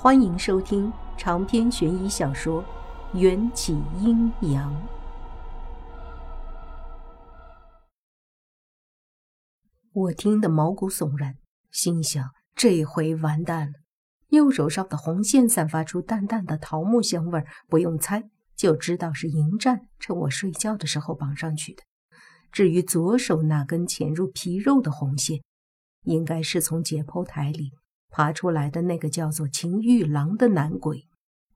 欢迎收听长篇悬疑小说《缘起阴阳》。我听得毛骨悚然，心想：这回完蛋了。右手上的红线散发出淡淡的桃木香味，不用猜就知道是迎战趁我睡觉的时候绑上去的。至于左手那根潜入皮肉的红线，应该是从解剖台里。爬出来的那个叫做秦玉郎的男鬼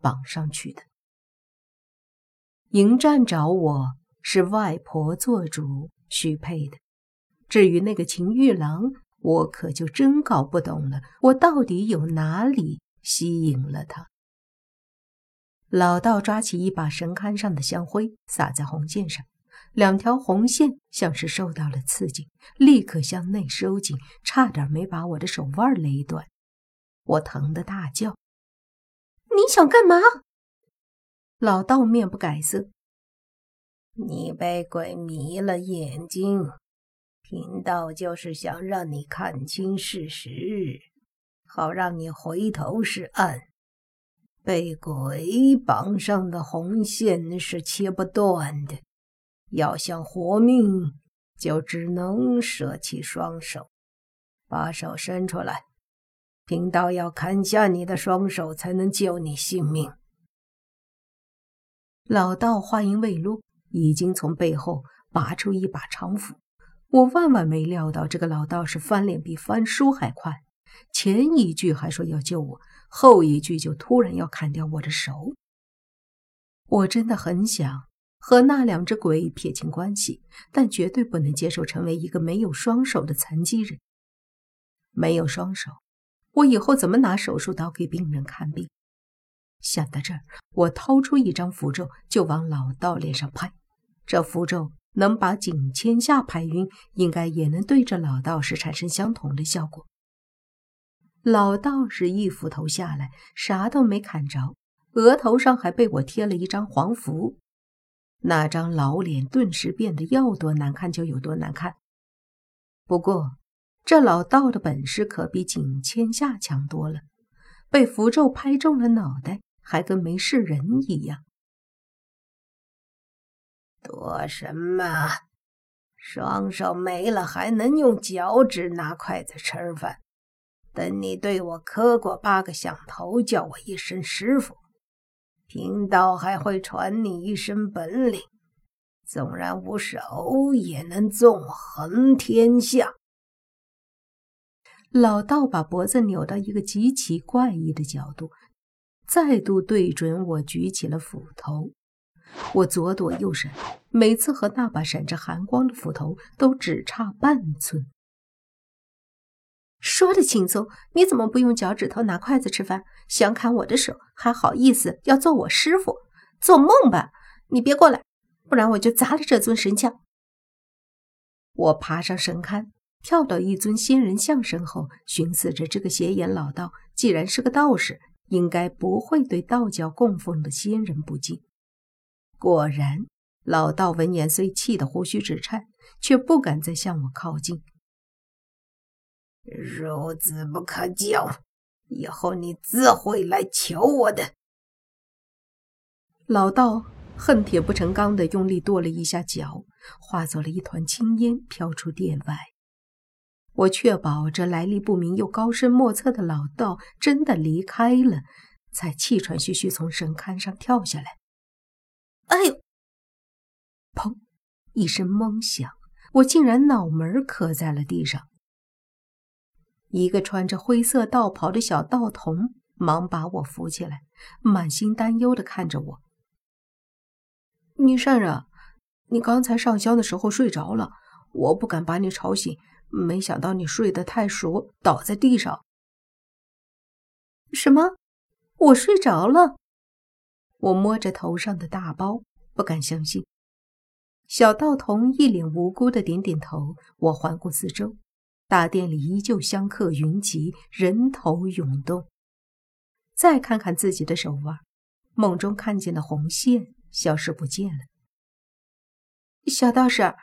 绑上去的。迎战找我是外婆做主许配的，至于那个秦玉郎，我可就真搞不懂了。我到底有哪里吸引了他？老道抓起一把神龛上的香灰，撒在红线上，两条红线像是受到了刺激，立刻向内收紧，差点没把我的手腕勒断。我疼得大叫：“你想干嘛？”老道面不改色：“你被鬼迷了眼睛，贫道就是想让你看清事实，好让你回头是岸。被鬼绑上的红线是切不断的，要想活命，就只能舍弃双手，把手伸出来。”贫道要砍下你的双手，才能救你性命。老道话音未落，已经从背后拔出一把长斧。我万万没料到，这个老道士翻脸比翻书还快。前一句还说要救我，后一句就突然要砍掉我的手。我真的很想和那两只鬼撇清关系，但绝对不能接受成为一个没有双手的残疾人。没有双手。我以后怎么拿手术刀给病人看病？想到这儿，我掏出一张符咒，就往老道脸上拍。这符咒能把景千夏拍晕，应该也能对着老道士产生相同的效果。老道士一斧头下来，啥都没砍着，额头上还被我贴了一张黄符，那张老脸顿时变得要多难看就有多难看。不过，这老道的本事可比景千夏强多了，被符咒拍中了脑袋，还跟没事人一样。躲什么？双手没了还能用脚趾拿筷子吃饭。等你对我磕过八个响头，叫我一声师傅，贫道还会传你一身本领。纵然无手，也能纵横天下。老道把脖子扭到一个极其怪异的角度，再度对准我，举起了斧头。我左躲右闪，每次和那把闪着寒光的斧头都只差半寸。说的轻松，你怎么不用脚趾头拿筷子吃饭？想砍我的手，还好意思要做我师傅？做梦吧！你别过来，不然我就砸了这尊神像。我爬上神龛。跳到一尊仙人像身后，寻思着这个斜眼老道，既然是个道士，应该不会对道教供奉的仙人不敬。果然，老道闻言虽气得胡须直颤，却不敢再向我靠近。孺子不可教，以后你自会来求我的。老道恨铁不成钢的用力跺了一下脚，化作了一团青烟，飘出殿外。我确保这来历不明又高深莫测的老道真的离开了，才气喘吁吁从神龛上跳下来。哎呦！砰！一声闷响，我竟然脑门磕在了地上。一个穿着灰色道袍的小道童忙把我扶起来，满心担忧的看着我：“女善人，你刚才上香的时候睡着了，我不敢把你吵醒。”没想到你睡得太熟，倒在地上。什么？我睡着了？我摸着头上的大包，不敢相信。小道童一脸无辜的点点头。我环顾四周，大殿里依旧香客云集，人头涌动。再看看自己的手腕，梦中看见的红线消失不见了。小道士，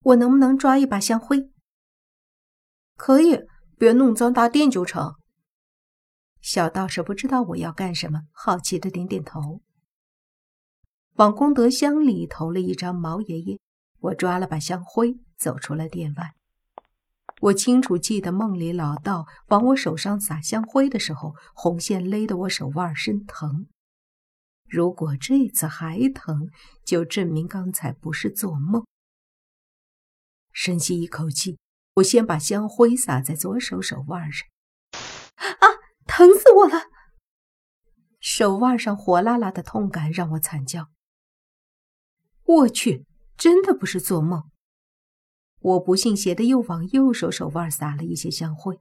我能不能抓一把香灰？可以，别弄脏大殿就成。小道士不知道我要干什么，好奇的点点头，往功德箱里投了一张毛爷爷。我抓了把香灰，走出了店外。我清楚记得梦里老道往我手上撒香灰的时候，红线勒得我手腕生疼。如果这次还疼，就证明刚才不是做梦。深吸一口气，我先把香灰撒在左手手腕上。啊，疼死我了！手腕上火辣辣的痛感让我惨叫。我去，真的不是做梦。我不信邪的又往右手手腕撒了一些香灰。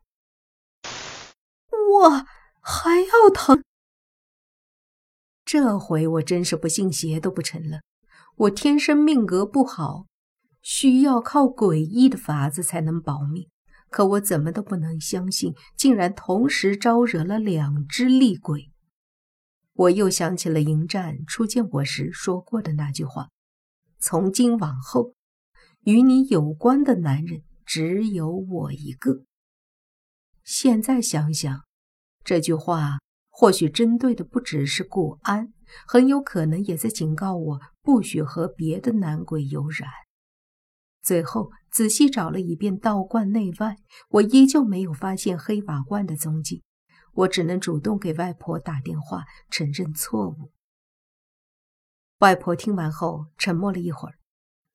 我还要疼！这回我真是不信邪都不成了。我天生命格不好，需要靠诡异的法子才能保命。可我怎么都不能相信，竟然同时招惹了两只厉鬼。我又想起了迎战初见我时说过的那句话：从今往后。与你有关的男人只有我一个。现在想想，这句话或许针对的不只是顾安，很有可能也在警告我不许和别的男鬼有染。最后仔细找了一遍道观内外，我依旧没有发现黑瓦罐的踪迹。我只能主动给外婆打电话承认错误。外婆听完后沉默了一会儿。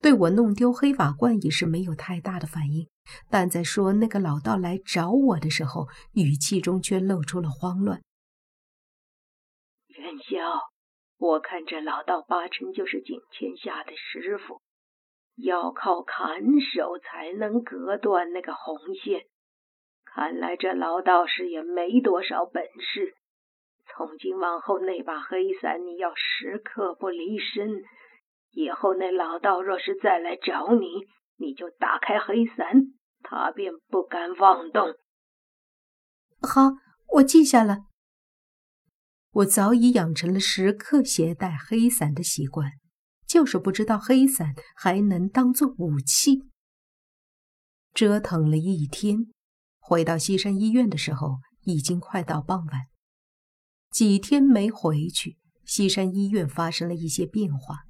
对我弄丢黑瓦罐也是没有太大的反应，但在说那个老道来找我的时候，语气中却露出了慌乱。元宵，我看这老道八成就是景天下的师傅，要靠砍手才能隔断那个红线。看来这老道士也没多少本事。从今往后，那把黑伞你要时刻不离身。以后那老道若是再来找你，你就打开黑伞，他便不敢妄动。好，我记下了。我早已养成了时刻携带黑伞的习惯，就是不知道黑伞还能当做武器。折腾了一天，回到西山医院的时候，已经快到傍晚。几天没回去，西山医院发生了一些变化。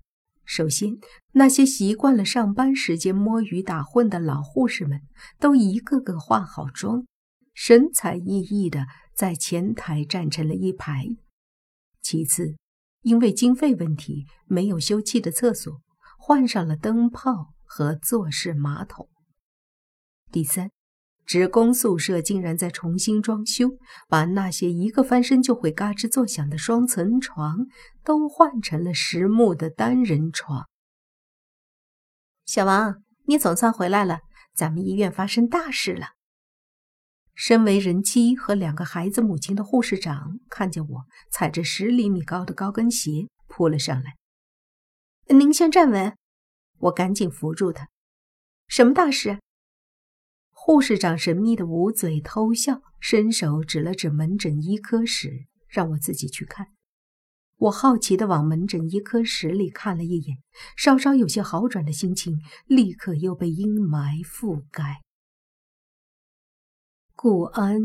首先，那些习惯了上班时间摸鱼打混的老护士们，都一个个化好妆，神采奕奕的在前台站成了一排。其次，因为经费问题，没有修葺的厕所，换上了灯泡和坐式马桶。第三。职工宿舍竟然在重新装修，把那些一个翻身就会嘎吱作响的双层床都换成了实木的单人床。小王，你总算回来了，咱们医院发生大事了。身为人妻和两个孩子母亲的护士长看见我，踩着十厘米高的高跟鞋扑了上来。您先站稳，我赶紧扶住他。什么大事？护士长神秘的捂嘴偷笑，伸手指了指门诊医科室，让我自己去看。我好奇地往门诊医科室里看了一眼，稍稍有些好转的心情立刻又被阴霾覆盖。顾安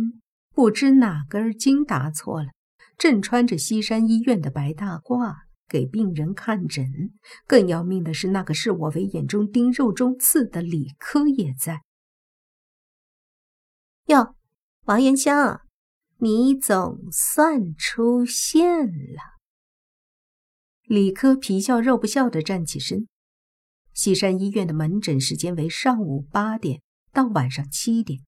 不知哪根筋搭错了，正穿着西山医院的白大褂给病人看诊。更要命的是，那个视我为眼中钉、肉中刺的李科也在。哟，王元香，你总算出现了。李科皮笑肉不笑的站起身。西山医院的门诊时间为上午八点到晚上七点。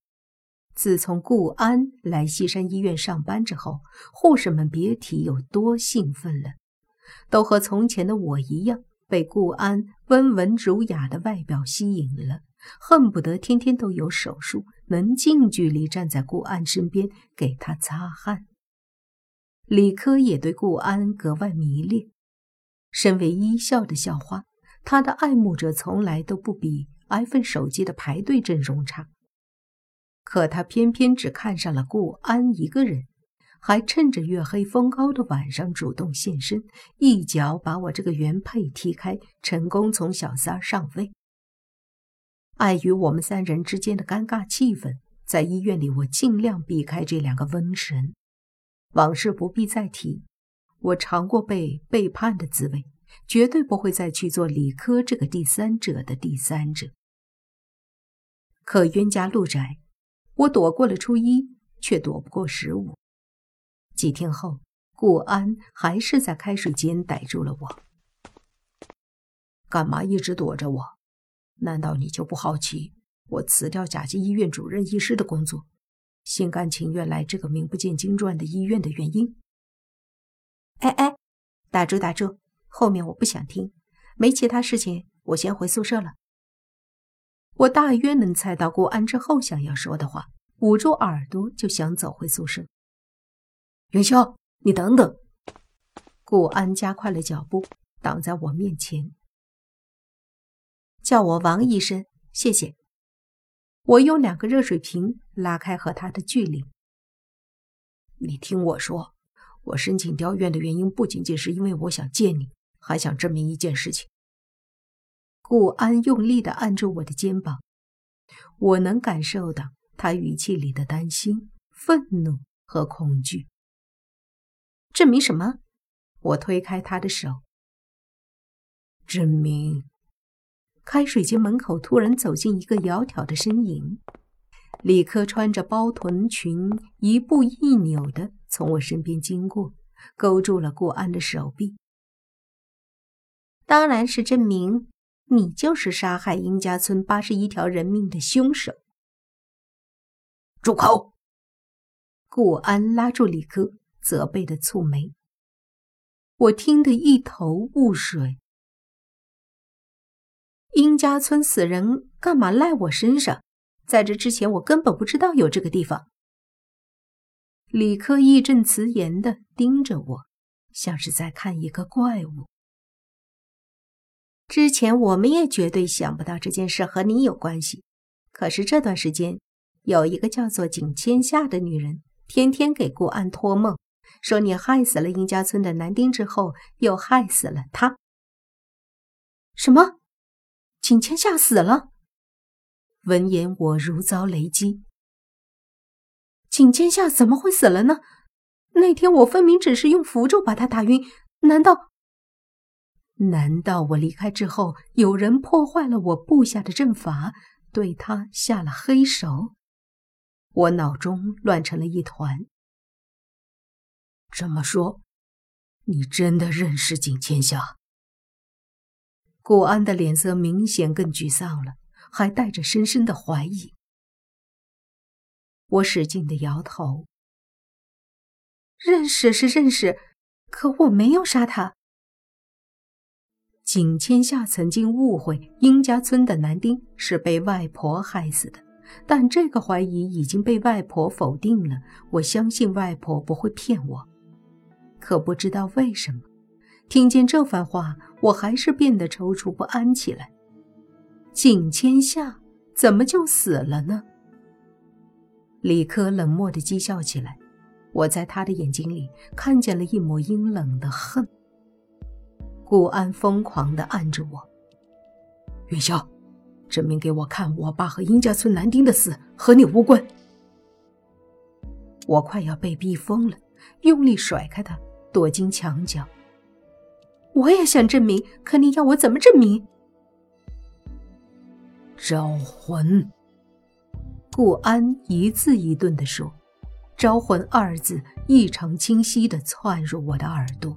自从顾安来西山医院上班之后，护士们别提有多兴奋了，都和从前的我一样，被顾安温文儒雅的外表吸引了。恨不得天天都有手术，能近距离站在顾安身边给他擦汗。李科也对顾安格外迷恋。身为医校的校花，他的爱慕者从来都不比 iPhone 手机的排队阵容差。可他偏偏只看上了顾安一个人，还趁着月黑风高的晚上主动现身，一脚把我这个原配踢开，成功从小三上位。碍于我们三人之间的尴尬气氛，在医院里我尽量避开这两个瘟神。往事不必再提。我尝过被背叛的滋味，绝对不会再去做李科这个第三者的第三者。可冤家路窄，我躲过了初一，却躲不过十五。几天后，顾安还是在开水间逮住了我。干嘛一直躲着我？难道你就不好奇我辞掉甲级医院主任医师的工作，心甘情愿来这个名不见经传的医院的原因？哎哎，打住打住，后面我不想听，没其他事情，我先回宿舍了。我大约能猜到顾安之后想要说的话，捂住耳朵就想走回宿舍。元宵，你等等！顾安加快了脚步，挡在我面前，叫我王医生，谢谢。我用两个热水瓶拉开和他的距离。你听我说，我申请调院的原因不仅仅是因为我想见你，还想证明一件事情。顾安用力地按住我的肩膀，我能感受到他语气里的担心、愤怒和恐惧。证明什么？我推开他的手。证明。开水间门口突然走进一个窈窕的身影，李科穿着包臀裙，一步一扭地从我身边经过，勾住了顾安的手臂。当然是证明。你就是杀害殷家村八十一条人命的凶手！住口！顾安拉住李科，责备的蹙眉。我听得一头雾水。殷家村死人干嘛赖我身上？在这之前，我根本不知道有这个地方。李科义正辞严的盯着我，像是在看一个怪物。之前我们也绝对想不到这件事和你有关系，可是这段时间有一个叫做景千夏的女人，天天给顾安托梦，说你害死了殷家村的男丁之后，又害死了他。什么？景千夏死了？闻言，我如遭雷击。景千夏怎么会死了呢？那天我分明只是用符咒把他打晕，难道？难道我离开之后，有人破坏了我布下的阵法，对他下了黑手？我脑中乱成了一团。这么说，你真的认识景千夏？顾安的脸色明显更沮丧了，还带着深深的怀疑。我使劲的摇头。认识是认识，可我没有杀他。景千夏曾经误会殷家村的男丁是被外婆害死的，但这个怀疑已经被外婆否定了。我相信外婆不会骗我，可不知道为什么，听见这番话，我还是变得踌躇不安起来。景千夏怎么就死了呢？李科冷漠地讥笑起来，我在他的眼睛里看见了一抹阴冷的恨。顾安疯狂地按着我，云霄，证明给我看，我爸和殷家村男丁的死和你无关。我快要被逼疯了，用力甩开他，躲进墙角。我也想证明，可你要我怎么证明？招魂。顾安一字一顿地说：“招魂”二字异常清晰地窜入我的耳朵。